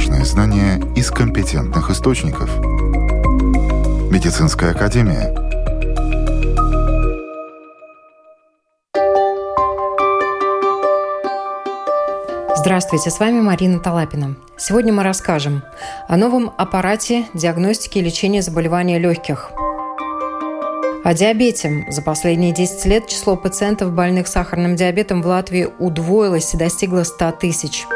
важные знания из компетентных источников. Медицинская академия. Здравствуйте, с вами Марина Талапина. Сегодня мы расскажем о новом аппарате диагностики и лечения заболевания легких – о диабете. За последние 10 лет число пациентов, больных сахарным диабетом в Латвии удвоилось и достигло 100 тысяч.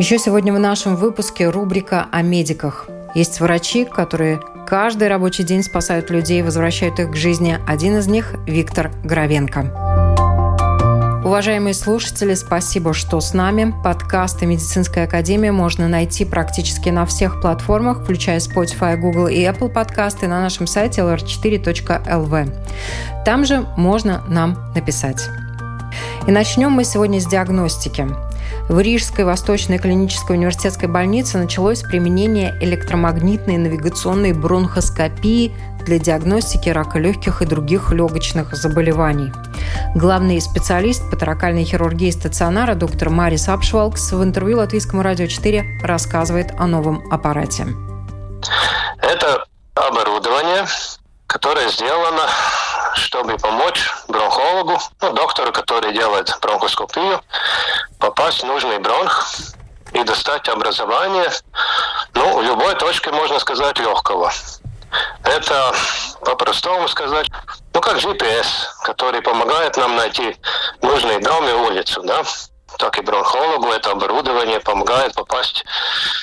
Еще сегодня в нашем выпуске рубрика о медиках. Есть врачи, которые каждый рабочий день спасают людей возвращают их к жизни. Один из них – Виктор Гравенко. Уважаемые слушатели, спасибо, что с нами. Подкасты «Медицинская академия» можно найти практически на всех платформах, включая Spotify, Google и Apple подкасты на нашем сайте lr4.lv. Там же можно нам написать. И начнем мы сегодня с диагностики. В Рижской Восточной клинической университетской больнице началось применение электромагнитной навигационной бронхоскопии для диагностики рака легких и других легочных заболеваний. Главный специалист по таракальной хирургии стационара доктор Марис Апшвалкс в интервью Латвийскому радио 4 рассказывает о новом аппарате. Это оборудование, которое сделано, чтобы помочь бронхологу, ну, доктору, который делает бронхоскопию, попасть в нужный бронх и достать образование, ну, в любой точке, можно сказать, легкого. Это, по-простому сказать, ну, как GPS, который помогает нам найти нужный дом и улицу, да? Так и бронхологу это оборудование помогает попасть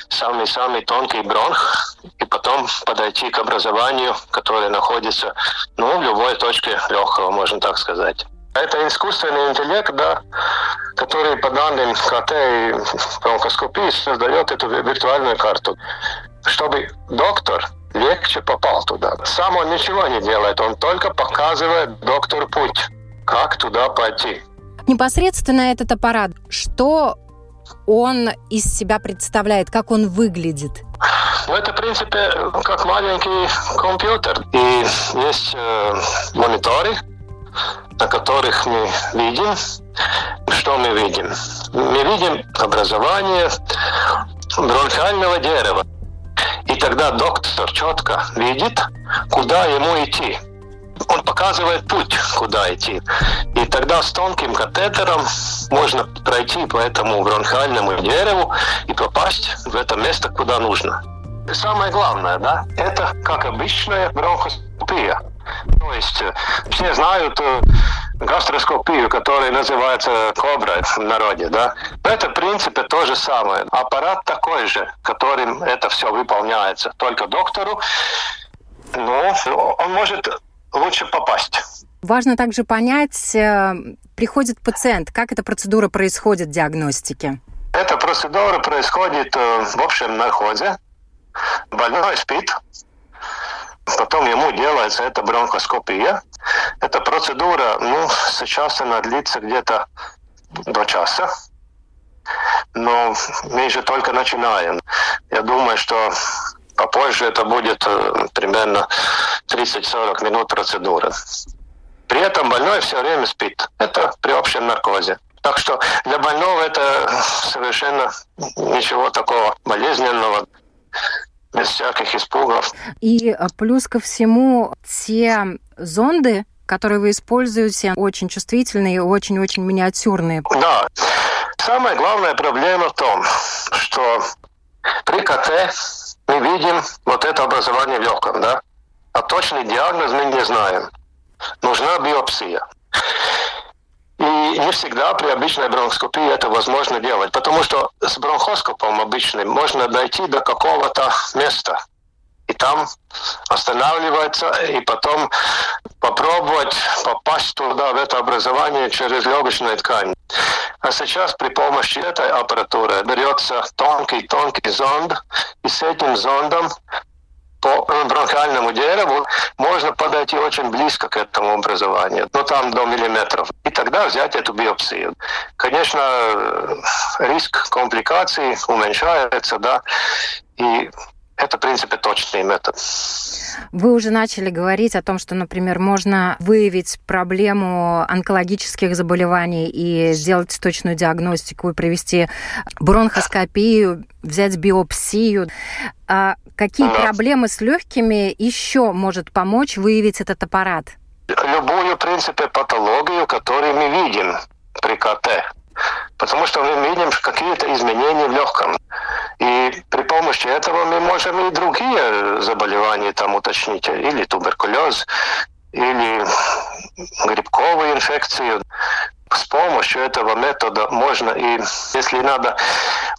в самый-самый тонкий бронх и потом подойти к образованию, которое находится, ну, в любой точке легкого, можно так сказать. Это искусственный интеллект, да, который по данным КТ и бронхоскопии создает эту виртуальную карту, чтобы доктор легче попал туда. Сам он ничего не делает, он только показывает доктору путь, как туда пойти. Непосредственно этот аппарат, что он из себя представляет, как он выглядит? Ну, это, в принципе, как маленький компьютер. И есть э, мониторы, на которых мы видим, что мы видим. Мы видим образование бронхиального дерева. И тогда доктор четко видит, куда ему идти. Он показывает путь, куда идти. И тогда с тонким катетером можно пройти по этому бронхиальному дереву и попасть в это место, куда нужно. И самое главное, да, это как обычная бронхоскопия. То есть э, все знают э, гастроскопию, которая называется кобра в народе, да. Это, в принципе, то же самое. Аппарат такой же, которым это все выполняется. Только доктору, ну, он может лучше попасть. Важно также понять, э, приходит пациент, как эта процедура происходит диагностики? Эта процедура происходит в общем наркозе. Больной спит, Потом ему делается эта бронхоскопия. Эта процедура, ну, сейчас она длится где-то до часа. Но мы же только начинаем. Я думаю, что попозже это будет э, примерно 30-40 минут процедуры. При этом больной все время спит. Это при общем наркозе. Так что для больного это совершенно ничего такого болезненного без всяких испугов. И а, плюс ко всему, те зонды, которые вы используете, очень чувствительные и очень-очень миниатюрные. Да. Самая главная проблема в том, что при КТ мы видим вот это образование в легком, да? А точный диагноз мы не знаем. Нужна биопсия. И не всегда при обычной бронхоскопии это возможно делать, потому что с бронхоскопом обычным можно дойти до какого-то места, и там останавливаться, и потом попробовать попасть туда, в это образование через легочную ткань. А сейчас при помощи этой аппаратуры берется тонкий-тонкий зонд, и с этим зондом по бронхиальному дереву можно подойти очень близко к этому образованию, ну там до миллиметров, и тогда взять эту биопсию. Конечно, риск компликаций уменьшается, да, и это, в принципе, точный метод. Вы уже начали говорить о том, что, например, можно выявить проблему онкологических заболеваний и сделать точную диагностику и провести бронхоскопию, взять биопсию. А какие да. проблемы с легкими еще может помочь выявить этот аппарат? Любую, в принципе, патологию, которую мы видим при КТ. Потому что мы видим какие-то изменения в легком. И при помощи этого мы можем и другие заболевания там уточнить. Или туберкулез, или грибковые инфекции. С помощью этого метода можно и, если надо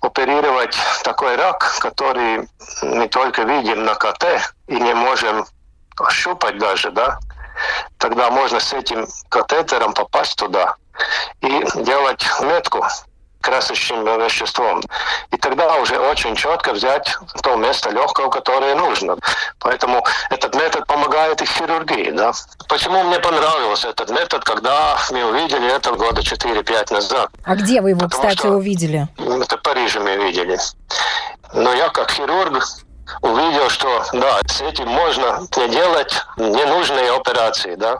оперировать такой рак, который не только видим на КТ и не можем ощупать даже, да, тогда можно с этим катетером попасть туда и делать метку красочным веществом. И тогда уже очень четко взять то место легкого, которое нужно. Поэтому этот метод помогает и в хирургии. Да? Почему мне понравился этот метод, когда мы увидели это года 4-5 назад? А где вы его, Потому кстати, увидели? Это в Париже мы видели. Но я как хирург увидел, что да, с этим можно не делать ненужные операции, да.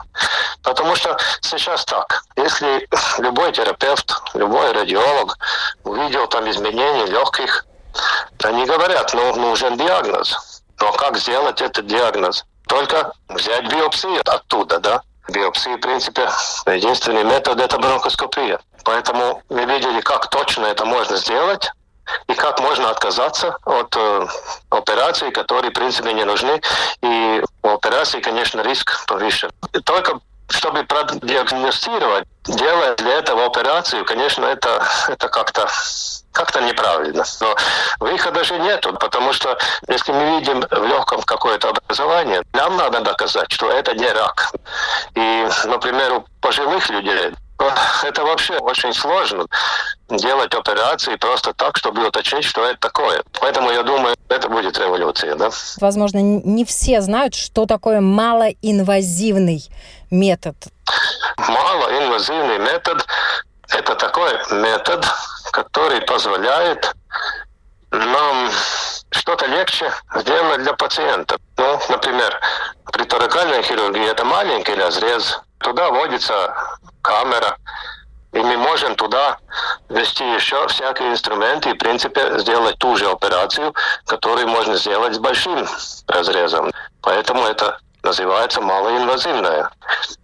Потому что сейчас так, если любой терапевт, любой радиолог увидел там изменения легких, они говорят, ну, нужен диагноз. Но как сделать этот диагноз? Только взять биопсию оттуда, да. Биопсии, в принципе, единственный метод – это бронхоскопия. Поэтому мы видели, как точно это можно сделать и как можно отказаться от э, операций, которые, в принципе, не нужны. И у операции, конечно, риск повышен. И только чтобы продиагностировать, делая для этого операцию, конечно, это, это как-то как-то неправильно. Но выхода же нету, потому что если мы видим в легком какое-то образование, нам надо доказать, что это не рак. И, например, у пожилых людей это вообще очень сложно делать операции просто так, чтобы уточнить, что это такое. Поэтому я думаю, это будет революция, да? Возможно, не все знают, что такое малоинвазивный метод. Малоинвазивный метод – это такой метод, который позволяет нам что-то легче сделать для пациента. Ну, например, при торакальной хирургии это маленький разрез, Туда вводится камера, и мы можем туда ввести еще всякие инструменты и, в принципе, сделать ту же операцию, которую можно сделать с большим разрезом. Поэтому это называется малоинвазивная.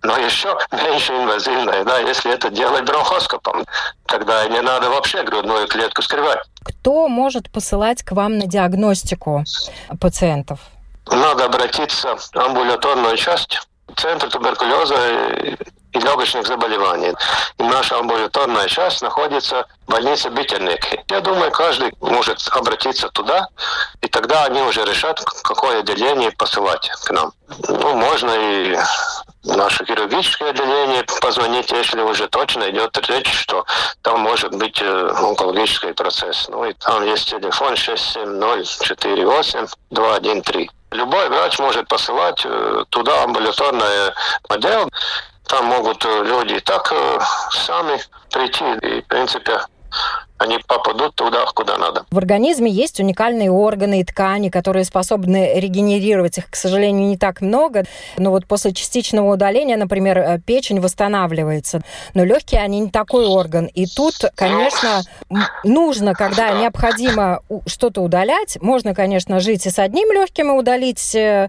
Но еще меньше инвазивная, да, если это делать бронхоскопом. Тогда не надо вообще грудную клетку скрывать. Кто может посылать к вам на диагностику пациентов? Надо обратиться в амбулаторную часть Центр туберкулеза и легочных заболеваний. И наша амбулаторная часть находится в больнице Битерники. Я думаю, каждый может обратиться туда, и тогда они уже решат, какое отделение посылать к нам. Ну, можно и наше хирургическое отделение позвонить, если уже точно идет речь, что там может быть э, онкологический процесс. Ну и там есть телефон 670 48 213. Любой врач может посылать э, туда амбулаторный отдел. Там могут э, люди так сами прийти и, в принципе, они попадут туда, куда надо. В организме есть уникальные органы и ткани, которые способны регенерировать. Их, к сожалению, не так много. Но вот после частичного удаления, например, э, печень восстанавливается. Но легкие, они не такой орган. И тут, конечно, нужно, когда необходимо что-то удалять, можно, конечно, жить и с одним легким и удалить э,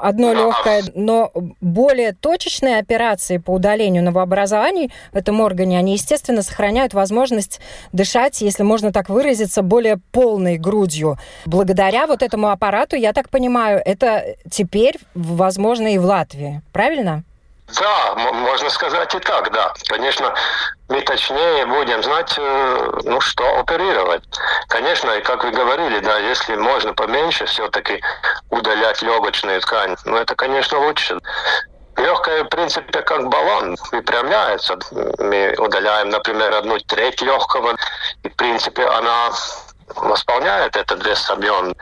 одно легкое, но более точечные операции по удалению новообразований в этом органе, они, естественно, сохраняют возможность дышать дышать, если можно так выразиться, более полной грудью. Благодаря вот этому аппарату, я так понимаю, это теперь возможно и в Латвии. Правильно? Да, можно сказать и так, да. Конечно, мы точнее будем знать, э, ну, что оперировать. Конечно, и как вы говорили, да, если можно поменьше все-таки удалять легочную ткань, ну, это, конечно, лучше. Легкое, в принципе, как баллон, выпрямляется. Мы удаляем, например, одну треть легкого, и, в принципе, она восполняет этот вес объем.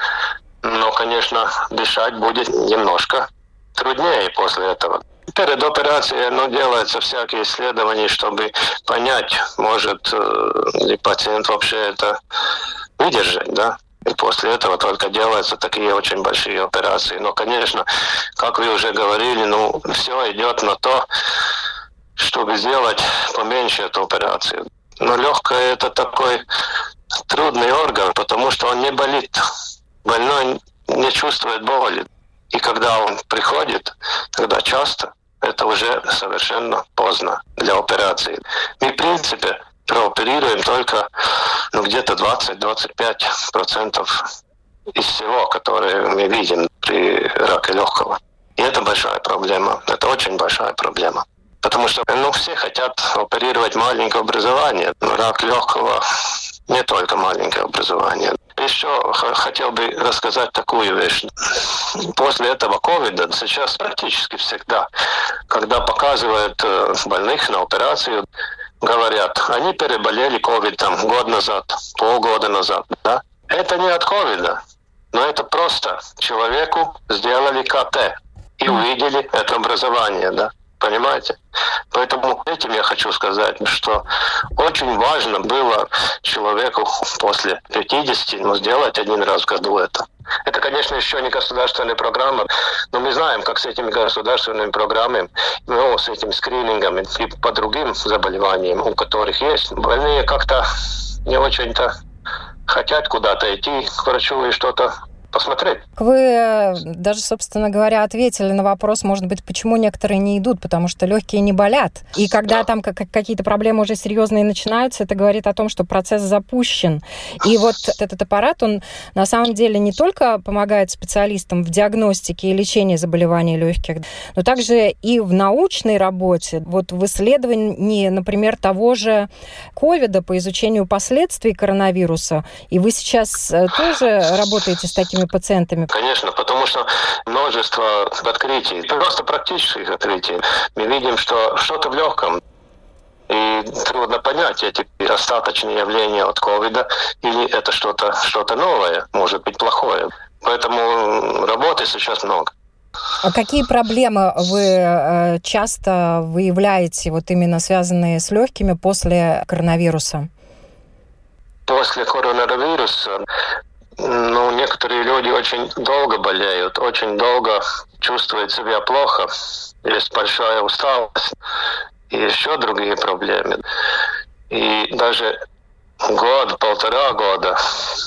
Но, конечно, дышать будет немножко труднее после этого. Перед операцией ну, делаются всякие исследования, чтобы понять, может э, ли пациент вообще это выдержать, да. И после этого только делаются такие очень большие операции. Но, конечно, как вы уже говорили, ну, все идет на то, чтобы сделать поменьше эту операцию. Но легкое это такой трудный орган, потому что он не болит. Больной не чувствует боли. И когда он приходит, когда часто, это уже совершенно поздно для операции. Мы, в принципе, прооперируем только ну, где-то 20-25% из всего, которое мы видим при раке легкого. И это большая проблема. Это очень большая проблема. Потому что ну, все хотят оперировать маленькое образование. Рак легкого не только маленькое образование. Еще хотел бы рассказать такую вещь. После этого ковида сейчас практически всегда, когда показывают э, больных на операцию, говорят, они переболели ковид там год назад, полгода назад, да? Это не от ковида, но это просто человеку сделали КТ и увидели это образование, да? Понимаете? Поэтому этим я хочу сказать, что очень важно было человеку после 50 ну, сделать один раз в году это. Это, конечно, еще не государственная программа, но мы знаем, как с этими государственными программами, ну, с этим скринингом и по другим заболеваниям, у которых есть, больные как-то не очень-то хотят куда-то идти к врачу и что-то посмотреть. Вы э, даже, собственно говоря, ответили на вопрос, может быть, почему некоторые не идут, потому что легкие не болят. И когда да. там какие-то проблемы уже серьезные начинаются, это говорит о том, что процесс запущен. И вот этот аппарат, он на самом деле не только помогает специалистам в диагностике и лечении заболеваний легких, но также и в научной работе. Вот в исследовании, например, того же ковида по изучению последствий коронавируса. И вы сейчас э, тоже работаете с такими пациентами? Конечно, потому что множество открытий, просто практических открытий. Мы видим, что что-то в легком и трудно понять, эти остаточные явления от ковида или это что-то что новое, может быть плохое. Поэтому работы сейчас много. А какие проблемы вы э, часто выявляете, вот именно связанные с легкими после коронавируса? После коронавируса ну, некоторые люди очень долго болеют, очень долго чувствуют себя плохо, есть большая усталость и еще другие проблемы. И даже год, полтора года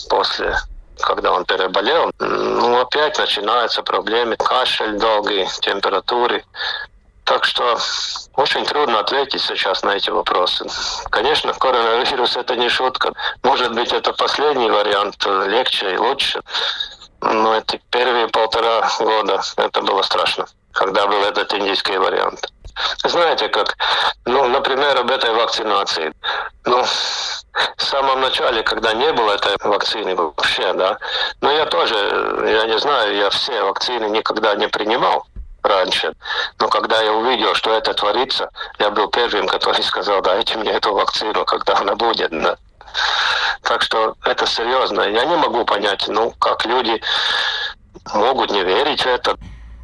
после, когда он переболел, ну, опять начинаются проблемы, кашель долгий, температуры. Так что очень трудно ответить сейчас на эти вопросы. Конечно, коронавирус это не шутка. Может быть, это последний вариант, легче и лучше. Но это первые полтора года это было страшно, когда был этот индийский вариант. Знаете, как, ну, например, об этой вакцинации. Ну, в самом начале, когда не было этой вакцины вообще, да, но я тоже, я не знаю, я все вакцины никогда не принимал раньше. Но когда я увидел, что это творится, я был первым, который сказал, дайте мне эту вакцину, когда она будет. Да. Так что это серьезно. Я не могу понять, ну, как люди могут не верить в это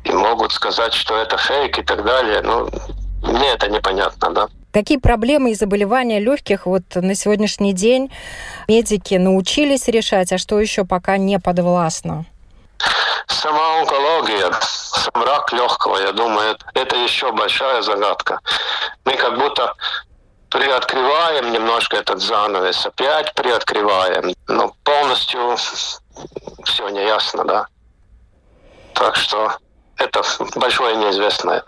и могут сказать, что это фейк и так далее. Ну, мне это непонятно, да. Какие проблемы и заболевания легких вот на сегодняшний день медики научились решать, а что еще пока не подвластно? Сама онкология, сам рак легкого, я думаю, это еще большая загадка. Мы как будто приоткрываем немножко этот занавес, опять приоткрываем, но полностью все не ясно, да. Так что это большое неизвестное.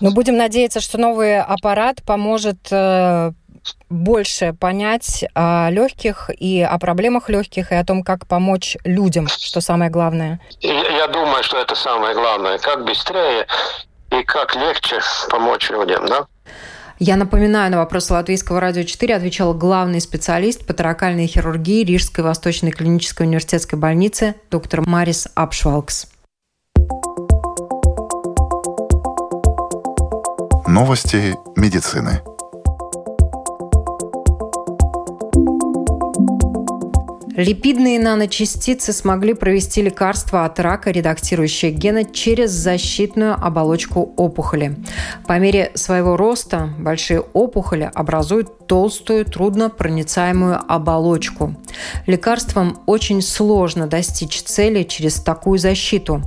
Но ну, будем надеяться, что новый аппарат поможет э, больше понять о легких и о проблемах легких и о том, как помочь людям, что самое главное. Я думаю, что это самое главное. Как быстрее и как легче помочь людям, да? Я напоминаю, на вопрос Латвийского радио 4 отвечал главный специалист по таракальной хирургии Рижской Восточной клинической университетской больницы доктор Марис Апшвалкс. Новости медицины. Липидные наночастицы смогли провести лекарство от рака, редактирующее гены, через защитную оболочку опухоли. По мере своего роста большие опухоли образуют толстую, труднопроницаемую оболочку. Лекарствам очень сложно достичь цели через такую защиту.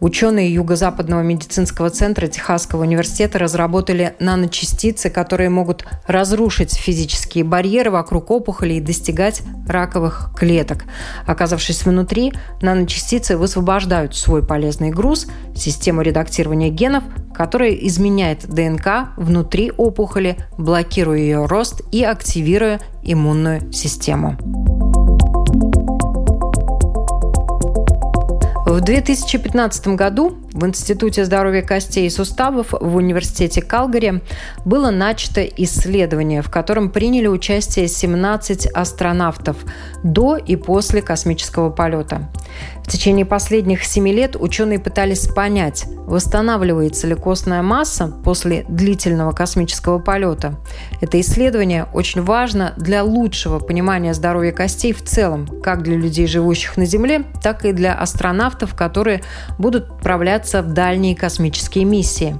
Ученые Юго-Западного медицинского центра Техасского университета разработали наночастицы, которые могут разрушить физические барьеры вокруг опухоли и достигать раковых клеток. Оказавшись внутри, наночастицы высвобождают свой полезный груз, систему редактирования генов, которая изменяет ДНК внутри опухоли, блокируя ее рост и активируя иммунную систему. В 2015 году в Институте здоровья костей и суставов в Университете Калгари было начато исследование, в котором приняли участие 17 астронавтов до и после космического полета. В течение последних семи лет ученые пытались понять, восстанавливается ли костная масса после длительного космического полета. Это исследование очень важно для лучшего понимания здоровья костей в целом, как для людей, живущих на Земле, так и для астронавтов, которые будут отправляться в дальние космические миссии.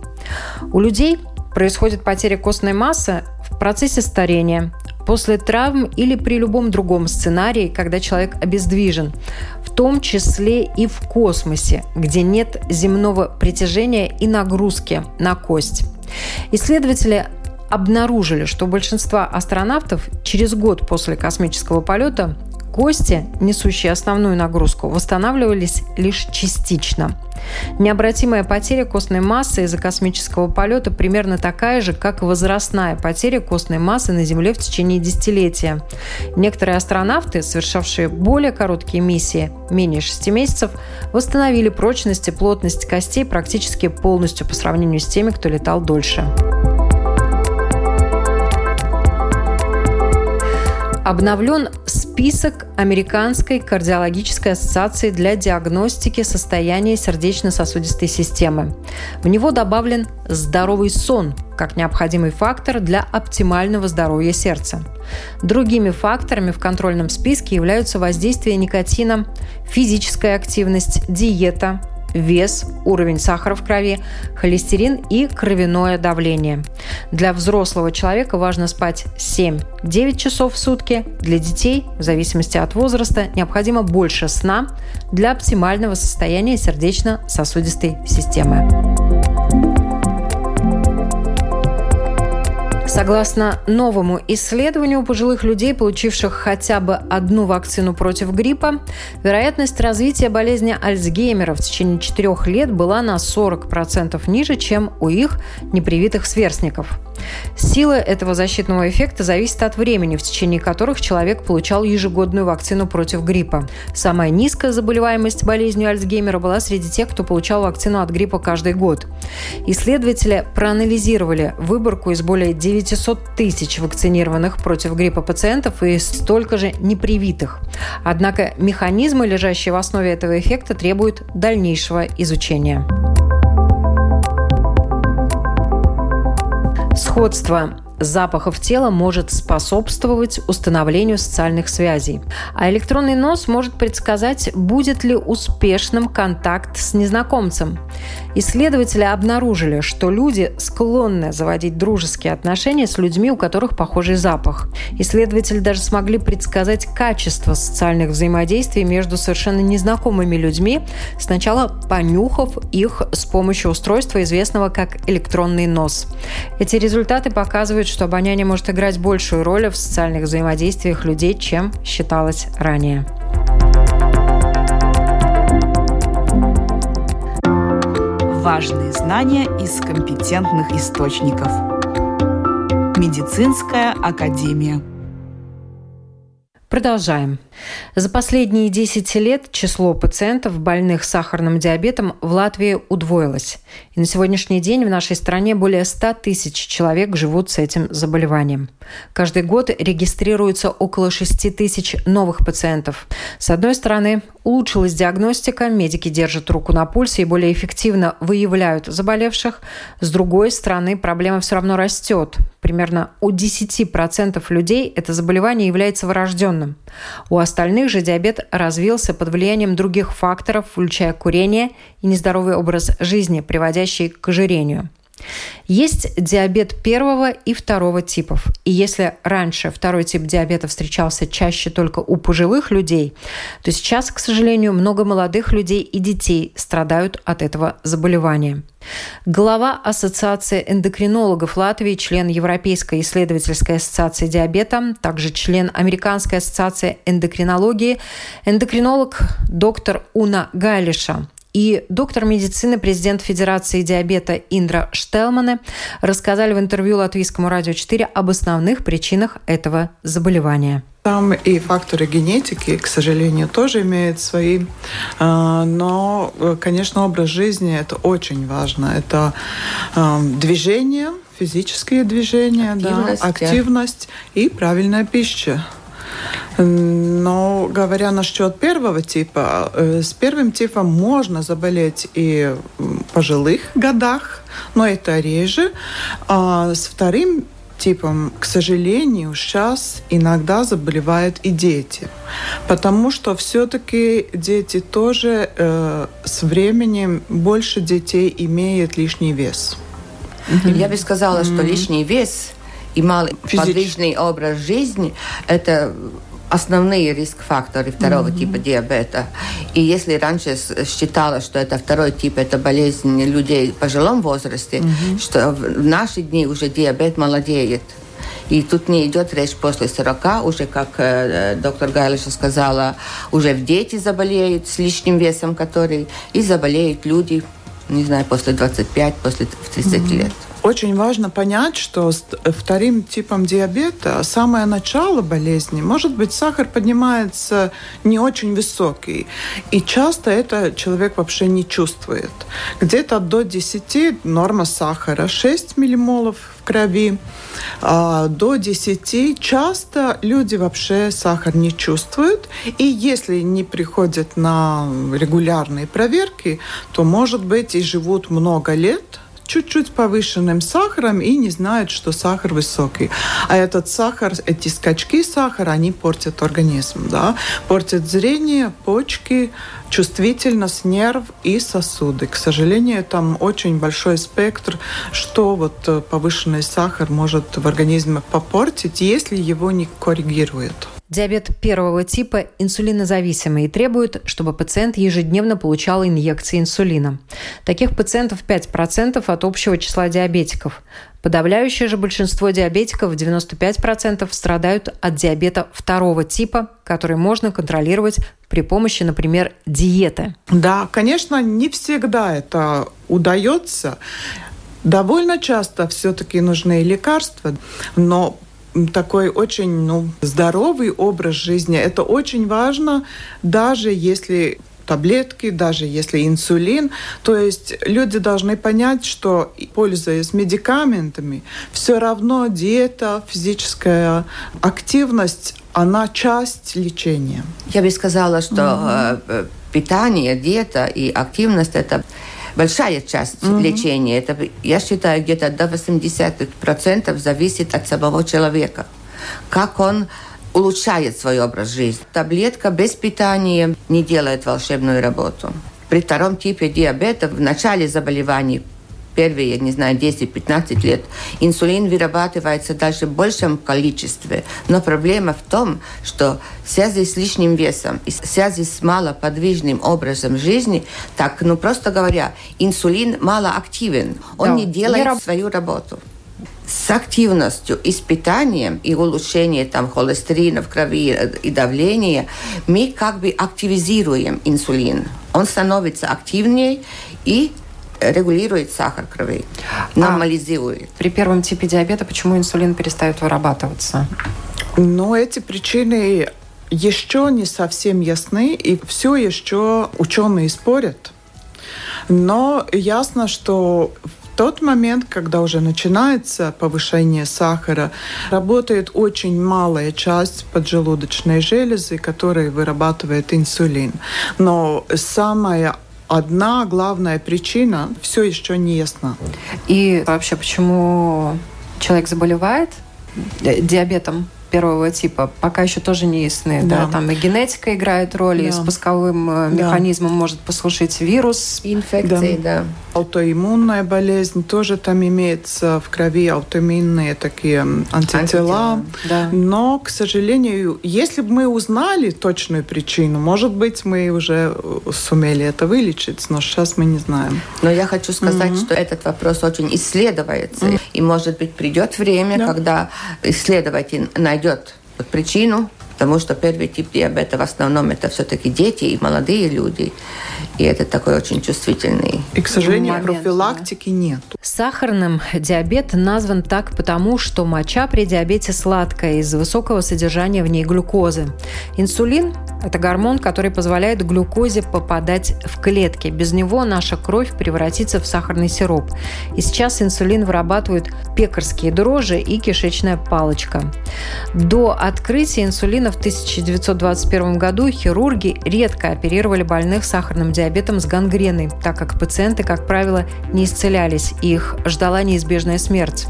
У людей происходит потеря костной массы в процессе старения, после травм или при любом другом сценарии, когда человек обездвижен, в том числе и в космосе, где нет земного притяжения и нагрузки на кость. Исследователи обнаружили, что у большинства астронавтов через год после космического полета кости, несущие основную нагрузку, восстанавливались лишь частично. Необратимая потеря костной массы из-за космического полета примерно такая же, как и возрастная потеря костной массы на Земле в течение десятилетия. Некоторые астронавты, совершавшие более короткие миссии, менее 6 месяцев, восстановили прочность и плотность костей практически полностью по сравнению с теми, кто летал дольше. Обновлен список Американской кардиологической ассоциации для диагностики состояния сердечно-сосудистой системы. В него добавлен здоровый сон как необходимый фактор для оптимального здоровья сердца. Другими факторами в контрольном списке являются воздействие никотина, физическая активность, диета, вес, уровень сахара в крови, холестерин и кровяное давление. Для взрослого человека важно спать 7-9 часов в сутки. Для детей, в зависимости от возраста, необходимо больше сна для оптимального состояния сердечно-сосудистой системы. Согласно новому исследованию, у пожилых людей, получивших хотя бы одну вакцину против гриппа, вероятность развития болезни Альцгеймера в течение четырех лет была на 40% ниже, чем у их непривитых сверстников. Сила этого защитного эффекта зависит от времени, в течение которых человек получал ежегодную вакцину против гриппа. Самая низкая заболеваемость болезнью Альцгеймера была среди тех, кто получал вакцину от гриппа каждый год. Исследователи проанализировали выборку из более 900 тысяч вакцинированных против гриппа пациентов и столько же непривитых. Однако механизмы, лежащие в основе этого эффекта, требуют дальнейшего изучения. Сходство запахов тела может способствовать установлению социальных связей. А электронный нос может предсказать, будет ли успешным контакт с незнакомцем. Исследователи обнаружили, что люди склонны заводить дружеские отношения с людьми, у которых похожий запах. Исследователи даже смогли предсказать качество социальных взаимодействий между совершенно незнакомыми людьми, сначала понюхав их с помощью устройства, известного как электронный нос. Эти результаты показывают, что обоняние может играть большую роль в социальных взаимодействиях людей, чем считалось ранее. Важные знания из компетентных источников. Медицинская академия. Продолжаем. За последние 10 лет число пациентов, больных сахарным диабетом, в Латвии удвоилось. И на сегодняшний день в нашей стране более 100 тысяч человек живут с этим заболеванием. Каждый год регистрируется около 6 тысяч новых пациентов. С одной стороны, улучшилась диагностика, медики держат руку на пульсе и более эффективно выявляют заболевших. С другой стороны, проблема все равно растет. Примерно у 10% людей это заболевание является врожденным. У остальных же диабет развился под влиянием других факторов, включая курение и нездоровый образ жизни, приводящий к ожирению. Есть диабет первого и второго типов. И если раньше второй тип диабета встречался чаще только у пожилых людей, то сейчас, к сожалению, много молодых людей и детей страдают от этого заболевания. Глава Ассоциации эндокринологов Латвии, член Европейской исследовательской ассоциации диабета, также член Американской ассоциации эндокринологии, эндокринолог доктор Уна Гайлиша и доктор медицины, президент Федерации диабета Индра Штелмане рассказали в интервью Латвийскому радио 4 об основных причинах этого заболевания. Там и факторы генетики, к сожалению, тоже имеют свои. А, но, конечно, образ жизни – это очень важно. Это а, движение, физические движения, активность, да, активность и правильная пища. Но говоря насчет первого типа, э, с первым типом можно заболеть и в пожилых годах, но это реже. А с вторым типом, к сожалению, сейчас иногда заболевают и дети. Потому что все-таки дети тоже э, с временем больше детей имеют лишний вес. Я бы сказала, что лишний вес и малый подвижный образ жизни – это основные риск-факторы второго mm-hmm. типа диабета. И если раньше считалось, что это второй тип, это болезнь людей в пожилом возрасте, mm-hmm. что в наши дни уже диабет молодеет. И тут не идет речь после 40, уже, как э, доктор Гайлиша сказала, уже в дети заболеют с лишним весом, который, и заболеют люди, не знаю, после 25, после 30 mm-hmm. лет. Очень важно понять, что с вторым типом диабета самое начало болезни, может быть, сахар поднимается не очень высокий. И часто это человек вообще не чувствует. Где-то до 10 норма сахара 6 миллимолов в крови. А до 10 часто люди вообще сахар не чувствуют. И если не приходят на регулярные проверки, то, может быть, и живут много лет – чуть-чуть повышенным сахаром и не знают, что сахар высокий. А этот сахар, эти скачки сахара, они портят организм, да? портят зрение, почки, чувствительность нерв и сосуды. К сожалению, там очень большой спектр, что вот э, повышенный сахар может в организме попортить, если его не коррегируют. Диабет первого типа инсулинозависимый и требует, чтобы пациент ежедневно получал инъекции инсулина. Таких пациентов 5% от общего числа диабетиков. Подавляющее же большинство диабетиков, 95%, страдают от диабета второго типа, который можно контролировать при помощи, например, диеты. Да, конечно, не всегда это удается. Довольно часто все-таки нужны лекарства, но такой очень ну, здоровый образ жизни. Это очень важно, даже если таблетки, даже если инсулин. То есть люди должны понять, что пользуясь медикаментами, все равно диета, физическая активность, она часть лечения. Я бы сказала, что угу. питание, диета и активность это большая часть mm-hmm. лечения. Это, я считаю, где-то до 80% зависит от самого человека. Как он улучшает свой образ жизни. Таблетка без питания не делает волшебную работу. При втором типе диабета в начале заболеваний первые, не знаю, 10-15 лет, инсулин вырабатывается даже в большем количестве. Но проблема в том, что в связи с лишним весом и в связи с малоподвижным образом жизни, так, ну просто говоря, инсулин малоактивен. Он да, не делает не свою работу с активностью и с питанием и улучшением там, холестерина в крови и давления, мы как бы активизируем инсулин. Он становится активнее и регулирует сахар крови, нормализирует. А при первом типе диабета почему инсулин перестает вырабатываться? Ну, эти причины еще не совсем ясны, и все еще ученые спорят. Но ясно, что в тот момент, когда уже начинается повышение сахара, работает очень малая часть поджелудочной железы, которая вырабатывает инсулин. Но самая одна главная причина все еще не ясна. И вообще, почему человек заболевает диабетом первого типа пока еще тоже не ясны. Да. Да? Там и генетика играет роль, да. и спусковым э, да. механизмом может послушать вирус. Инфекции, да. да. Аутоиммунная болезнь тоже там имеется в крови, аутоиммунные такие антитела. антитела да. Но, к сожалению, если бы мы узнали точную причину, может быть, мы уже э, сумели это вылечить, но сейчас мы не знаем. Но я хочу сказать, mm-hmm. что этот вопрос очень исследуется. Mm-hmm. И, может быть, придет время, да. когда исследователь найдет причину, потому что первый тип диабета в основном это все-таки дети и молодые люди. И это такой очень чувствительный И, к сожалению, момент, профилактики да. нет. Сахарным диабет назван так потому, что моча при диабете сладкая из-за высокого содержания в ней глюкозы. Инсулин – это гормон, который позволяет глюкозе попадать в клетки. Без него наша кровь превратится в сахарный сироп. И сейчас инсулин вырабатывают пекарские дрожжи и кишечная палочка. До открытия инсулина в 1921 году хирурги редко оперировали больных с сахарным диабетом с гангреной, так как пациенты, как правило, не исцелялись, и их ждала неизбежная смерть.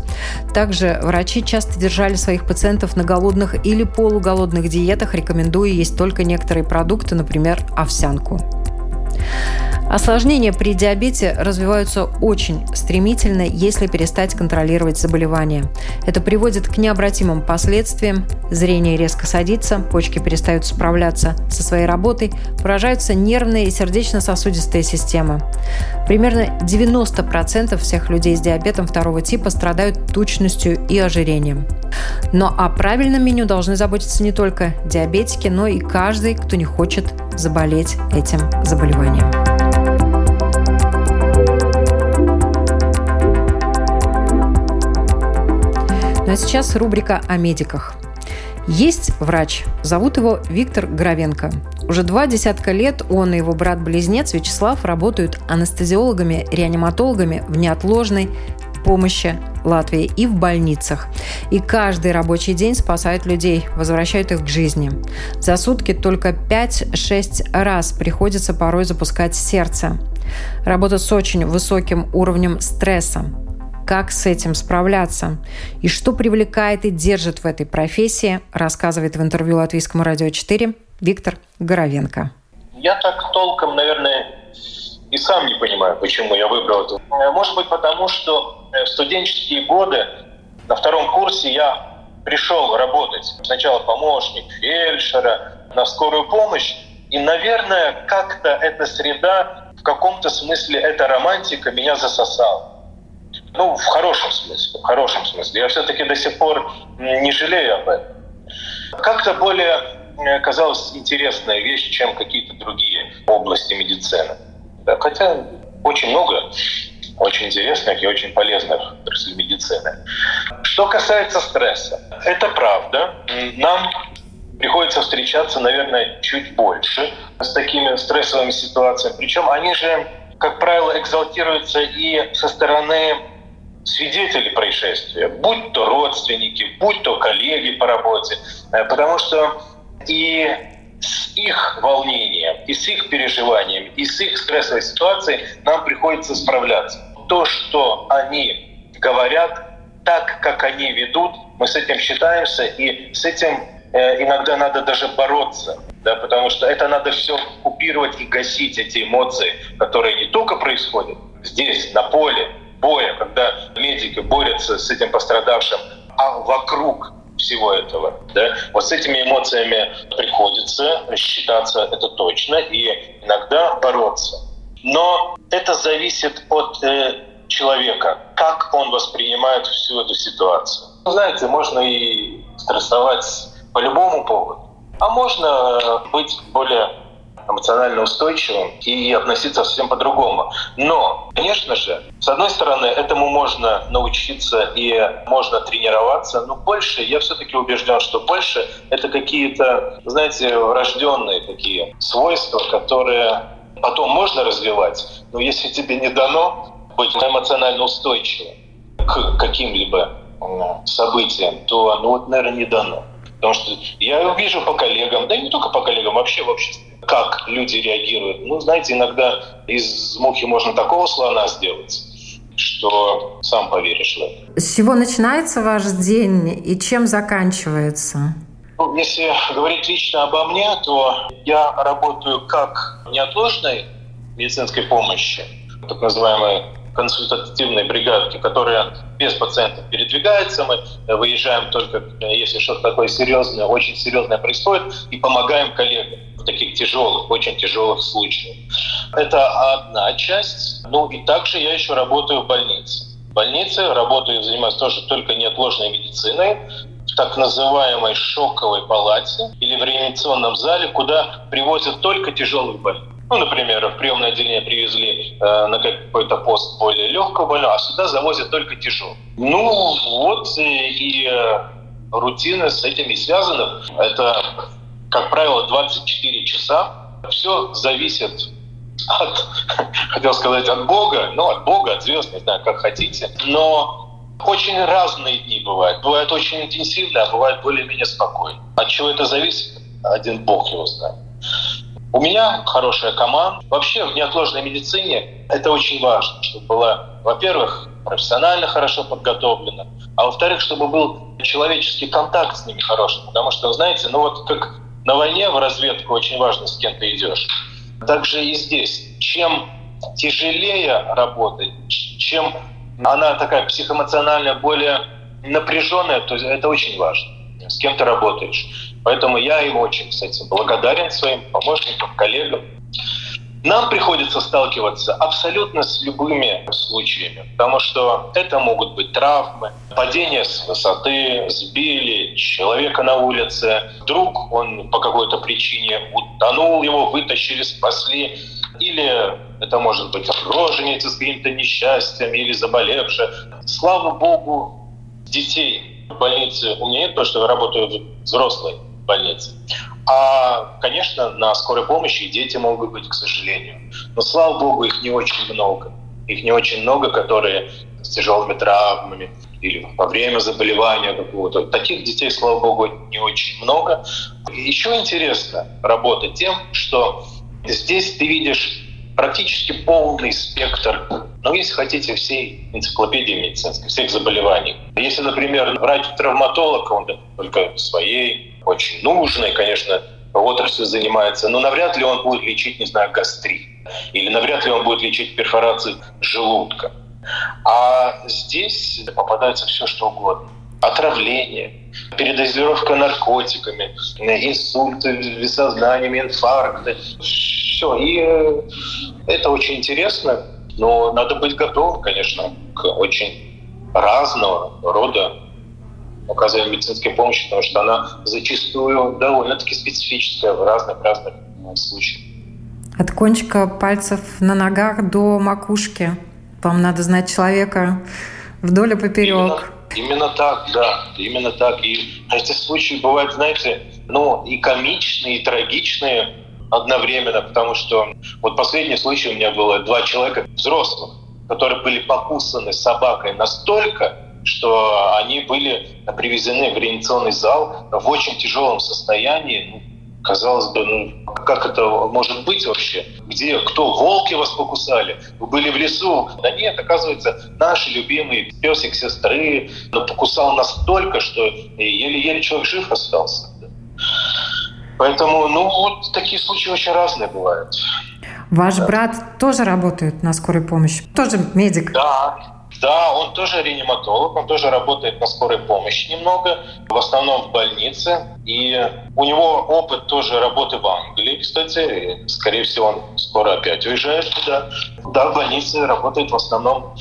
Также врачи часто держали своих пациентов на голодных или полуголодных диетах, рекомендуя есть только некоторые продукты, например, овсянку. Осложнения при диабете развиваются очень стремительно, если перестать контролировать заболевание. Это приводит к необратимым последствиям. Зрение резко садится, почки перестают справляться со своей работой, поражаются нервные и сердечно-сосудистые системы. Примерно 90% всех людей с диабетом второго типа страдают тучностью и ожирением. Но о правильном меню должны заботиться не только диабетики, но и каждый, кто не хочет заболеть этим заболеванием. Ну а сейчас рубрика о медиках. Есть врач, зовут его Виктор Гравенко. Уже два десятка лет он и его брат-близнец Вячеслав работают анестезиологами, реаниматологами в неотложной помощи Латвии и в больницах. И каждый рабочий день спасают людей, возвращают их к жизни. За сутки только 5-6 раз приходится порой запускать сердце. Работа с очень высоким уровнем стресса как с этим справляться и что привлекает и держит в этой профессии, рассказывает в интервью Латвийскому радио 4 Виктор Горовенко. Я так толком, наверное, и сам не понимаю, почему я выбрал это. Может быть, потому что в студенческие годы на втором курсе я пришел работать сначала помощник фельдшера на скорую помощь, и, наверное, как-то эта среда, в каком-то смысле эта романтика меня засосала. Ну, в хорошем смысле, в хорошем смысле. Я все-таки до сих пор не жалею об этом. Как-то более э, казалась интересная вещь, чем какие-то другие области медицины. Да, хотя очень много очень интересных и очень полезных отраслей медицины. Что касается стресса, это правда. Нам приходится встречаться, наверное, чуть больше с такими стрессовыми ситуациями. Причем они же, как правило, экзалтируются и со стороны свидетели происшествия, будь то родственники, будь то коллеги по работе, э, потому что и с их волнением, и с их переживанием, и с их стрессовой ситуацией нам приходится справляться. То, что они говорят, так, как они ведут, мы с этим считаемся, и с этим э, иногда надо даже бороться, да, потому что это надо все купировать и гасить эти эмоции, которые не только происходят здесь, на поле, боя, когда медики борются с этим пострадавшим, а вокруг всего этого. Да? Вот с этими эмоциями приходится считаться, это точно, и иногда бороться. Но это зависит от э, человека, как он воспринимает всю эту ситуацию. Знаете, можно и стрессовать по любому поводу, а можно э, быть более эмоционально устойчивым и относиться совсем по-другому. Но, конечно же, с одной стороны, этому можно научиться и можно тренироваться, но больше, я все-таки убежден, что больше это какие-то, знаете, врожденные такие свойства, которые потом можно развивать, но если тебе не дано быть эмоционально устойчивым к каким-либо событиям, то вот, наверное, не дано. Потому что я вижу по коллегам, да и не только по коллегам, вообще в обществе, как люди реагируют. Ну, знаете, иногда из мухи можно такого слона сделать. что сам поверишь в это. С чего начинается ваш день и чем заканчивается? Ну, если говорить лично обо мне, то я работаю как неотложной медицинской помощи, так называемой консультативной бригадки, которая без пациентов передвигается. Мы выезжаем только, если что-то такое серьезное, очень серьезное происходит, и помогаем коллегам в таких тяжелых, очень тяжелых случаях. Это одна часть. Ну и также я еще работаю в больнице. В больнице работаю, занимаюсь тоже только неотложной медициной в так называемой шоковой палате или в реанимационном зале, куда привозят только тяжелых больных. Ну, например, в приемное отделение привезли э, на какой-то пост более легкого больного, а сюда завозят только тяжелый. Ну, вот и, и э, рутина с этим и связана. Это, как правило, 24 часа. Все зависит от, хотел сказать, от Бога, ну, от Бога, от звезд, не знаю, как хотите. Но очень разные дни бывают. Бывают очень интенсивные, а бывают более-менее спокойные. От чего это зависит, один Бог его знает. У меня хорошая команда. Вообще в неотложной медицине это очень важно, чтобы была, во-первых, профессионально хорошо подготовлена, а во-вторых, чтобы был человеческий контакт с ними хороший. Потому что, знаете, ну вот как на войне в разведку очень важно, с кем ты идешь. Также и здесь. Чем тяжелее работать, чем она такая психоэмоционально более напряженная, то это очень важно. С кем ты работаешь. Поэтому я им очень, кстати, благодарен своим помощникам, коллегам. Нам приходится сталкиваться абсолютно с любыми случаями, потому что это могут быть травмы, падение с высоты, сбили человека на улице, вдруг он по какой-то причине утонул, его вытащили, спасли, или это может быть роженица с каким-то несчастьем или заболевшая. Слава Богу, детей в больнице у меня нет, потому что я работаю взрослой больнице. А, конечно, на скорой помощи дети могут быть, к сожалению. Но, слава богу, их не очень много. Их не очень много, которые с тяжелыми травмами или во время заболевания какого-то. Таких детей, слава богу, не очень много. Еще интересно работать тем, что здесь ты видишь практически полный спектр, ну, если хотите, всей энциклопедии медицинской, всех заболеваний. Если, например, врач-травматолог, он только своей, очень нужной, конечно, отраслью занимается, но навряд ли он будет лечить, не знаю, гастрит. Или навряд ли он будет лечить перфорации желудка. А здесь попадается все, что угодно. Отравление, передозировка наркотиками, инсульты, бессознаниями, инфаркты. Все. И э, это очень интересно, но надо быть готовым, конечно, к очень разного рода оказанию медицинской помощи, потому что она зачастую довольно-таки специфическая в разных-разных случаях. От кончика пальцев на ногах до макушки. Вам надо знать человека вдоль и поперек. Именно, именно так, да, именно так. И эти случаи бывают, знаете, ну и комичные, и трагичные одновременно, потому что вот последний случай у меня было два человека взрослых, которые были покусаны собакой настолько, что они были привезены в реанимационный зал в очень тяжелом состоянии. Ну, казалось бы, ну, как это может быть вообще? Где, кто, волки вас покусали? Вы были в лесу? Да нет, оказывается, наши любимые песик сестры но покусал настолько, что еле-еле человек жив остался. Поэтому, ну, вот такие случаи очень разные бывают. Ваш да. брат тоже работает на скорой помощи? Тоже медик? Да, да, он тоже реаниматолог, он тоже работает на скорой помощи немного, в основном в больнице. И у него опыт тоже работы в Англии, кстати. И, скорее всего, он скоро опять уезжает туда. Да, в больнице работает в основном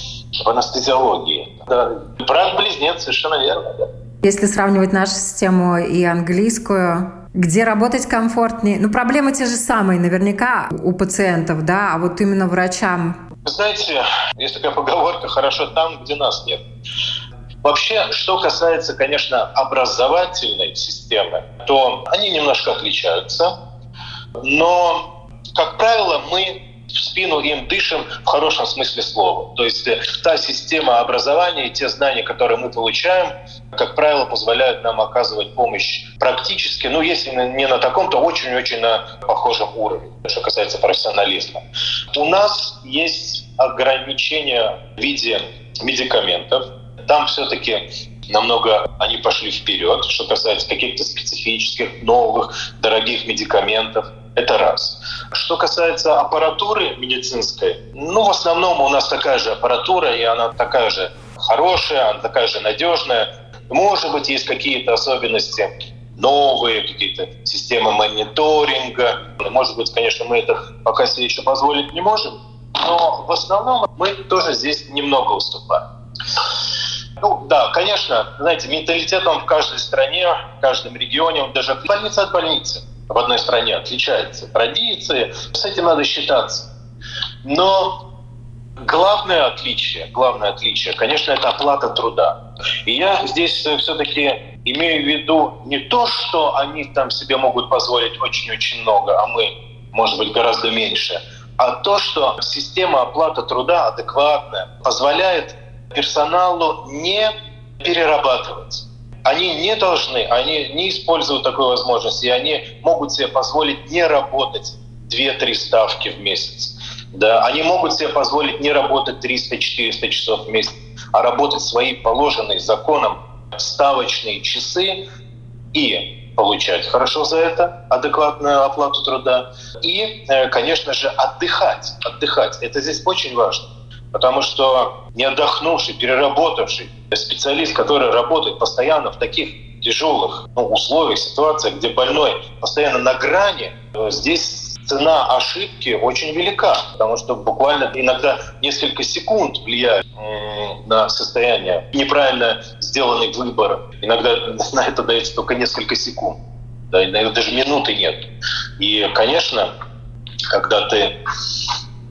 в анестезиологии. Да. Брат-близнец, совершенно верно, да. Если сравнивать нашу систему и английскую, где работать комфортнее? Ну, проблемы те же самые наверняка у пациентов, да, а вот именно врачам знаете, есть такая поговорка «хорошо там, где нас нет». Вообще, что касается, конечно, образовательной системы, то они немножко отличаются. Но, как правило, мы в спину им дышим в хорошем смысле слова. То есть э, та система образования и те знания, которые мы получаем, как правило, позволяют нам оказывать помощь практически, ну, если не на таком-то, очень-очень на похожем уровне, что касается профессионализма. У нас есть ограничения в виде медикаментов. Там все-таки намного они пошли вперед, что касается каких-то специфических, новых, дорогих медикаментов. Это раз. Что касается аппаратуры медицинской, ну, в основном у нас такая же аппаратура, и она такая же хорошая, она такая же надежная. Может быть, есть какие-то особенности новые, какие-то системы мониторинга. Может быть, конечно, мы это пока себе еще позволить не можем, но в основном мы тоже здесь немного уступаем. Ну да, конечно, знаете, менталитет он в каждой стране, в каждом регионе, он даже больница от больницы в одной стране отличается. Традиции, с этим надо считаться. Но главное отличие, главное отличие, конечно, это оплата труда. И я здесь все-таки имею в виду не то, что они там себе могут позволить очень-очень много, а мы, может быть, гораздо меньше, а то, что система оплаты труда адекватная, позволяет персоналу не перерабатывать. Они не должны, они не используют такой возможности, и они могут себе позволить не работать 2-3 ставки в месяц. Да, они могут себе позволить не работать 300-400 часов в месяц, а работать свои положенные законом ставочные часы и получать хорошо за это адекватную оплату труда и, э, конечно же, отдыхать. Отдыхать. Это здесь очень важно. Потому что не отдохнувший, переработавший специалист, который работает постоянно в таких тяжелых ну, условиях, ситуациях, где больной постоянно на грани, здесь цена ошибки очень велика, потому что буквально иногда несколько секунд влияет на состояние. Неправильно сделанный выбор, иногда на это дается только несколько секунд, да, иногда даже минуты нет. И, конечно, когда ты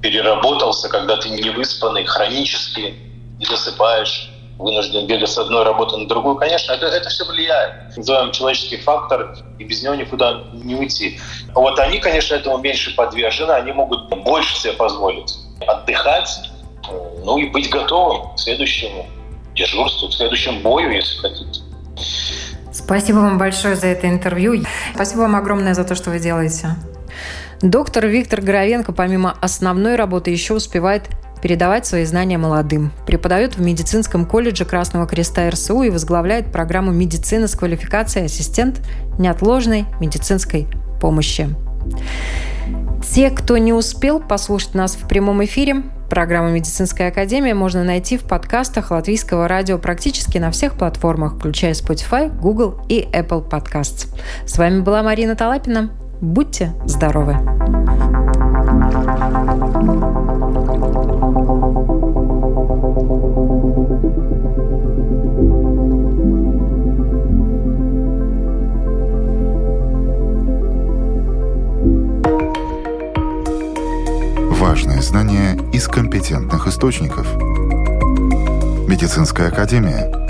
переработался, когда ты не выспанный, хронически не досыпаешь, вынужден бегать с одной работы на другую, конечно, это, это все влияет. Называем человеческий фактор, и без него никуда не уйти. Вот они, конечно, этому меньше подвержены, они могут больше себе позволить отдыхать, ну и быть готовым к следующему дежурству, к следующему бою, если хотите. Спасибо вам большое за это интервью. Спасибо вам огромное за то, что вы делаете. Доктор Виктор Горовенко помимо основной работы еще успевает передавать свои знания молодым. Преподает в медицинском колледже Красного Креста РСУ и возглавляет программу медицины с квалификацией ассистент неотложной медицинской помощи. Те, кто не успел послушать нас в прямом эфире, программу «Медицинская академия» можно найти в подкастах Латвийского радио практически на всех платформах, включая Spotify, Google и Apple Podcasts. С вами была Марина Талапина. Будьте здоровы! Важные знания из компетентных источников. Медицинская академия –